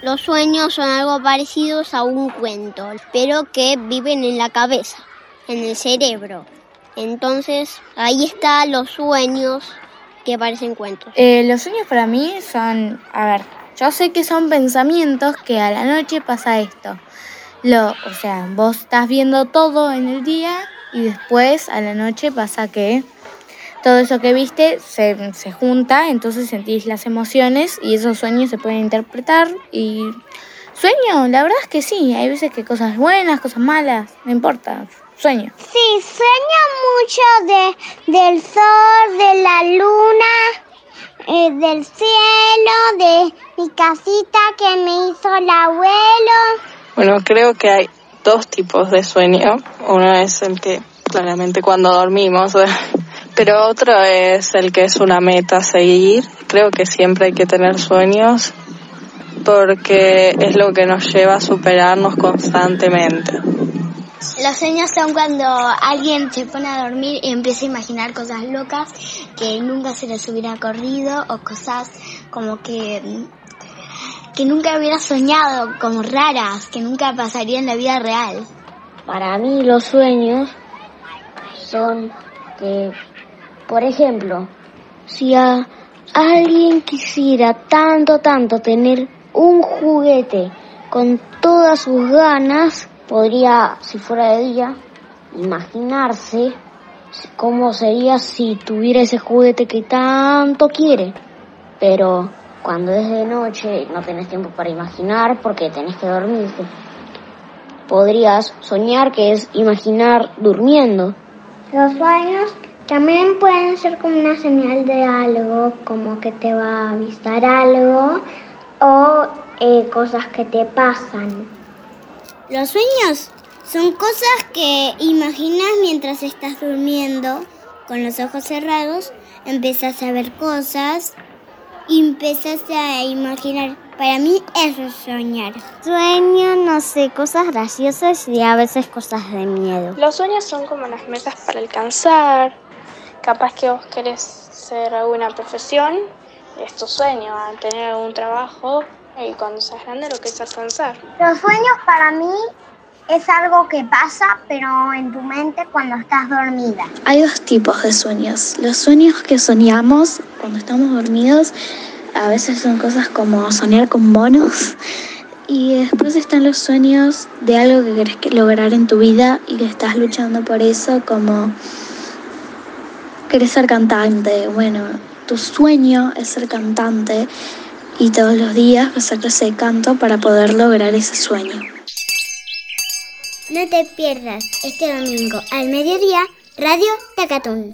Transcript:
Los sueños son algo parecidos a un cuento, pero que viven en la cabeza, en el cerebro. Entonces, ahí están los sueños que parecen cuentos. Eh, los sueños para mí son, a ver, yo sé que son pensamientos que a la noche pasa esto. Lo, o sea, vos estás viendo todo en el día y después a la noche pasa que todo eso que viste se, se junta, entonces sentís las emociones y esos sueños se pueden interpretar y sueño, la verdad es que sí, hay veces que cosas buenas, cosas malas, no importa, sueño. Sí, sueño mucho de, del sol, de la luna, eh, del cielo, de mi casita que me hizo el abuelo. Bueno, creo que hay dos tipos de sueño. Uno es el que claramente cuando dormimos, pero otro es el que es una meta a seguir. Creo que siempre hay que tener sueños porque es lo que nos lleva a superarnos constantemente. Los sueños son cuando alguien se pone a dormir y empieza a imaginar cosas locas que nunca se les hubiera corrido o cosas como que que nunca hubiera soñado, como raras, que nunca pasarían en la vida real. Para mí los sueños son que, por ejemplo, si a alguien quisiera tanto, tanto tener un juguete con todas sus ganas, podría, si fuera de día, imaginarse cómo sería si tuviera ese juguete que tanto quiere. Pero cuando es de noche no tenés tiempo para imaginar porque tenés que dormirte. Podrías soñar que es imaginar durmiendo. Los sueños también pueden ser como una señal de algo, como que te va a avisar algo o eh, cosas que te pasan. Los sueños son cosas que imaginas mientras estás durmiendo, con los ojos cerrados, empiezas a ver cosas y empiezas a imaginar. Para mí eso es soñar. Sueño, no sé, cosas graciosas y a veces cosas de miedo. Los sueños son como las metas para alcanzar. Capaz que vos querés ser alguna profesión, es tu sueño, tener algún trabajo y cuando seas grande lo querés alcanzar. Los sueños para mí es algo que pasa, pero en tu mente cuando estás dormida. Hay dos tipos de sueños. Los sueños que soñamos cuando estamos dormidos, a veces son cosas como soñar con monos. Y después están los sueños de algo que querés lograr en tu vida y que estás luchando por eso, como querés ser cantante. Bueno, tu sueño es ser cantante y todos los días hacer ese canto para poder lograr ese sueño. No te pierdas este domingo al mediodía Radio Tacatún.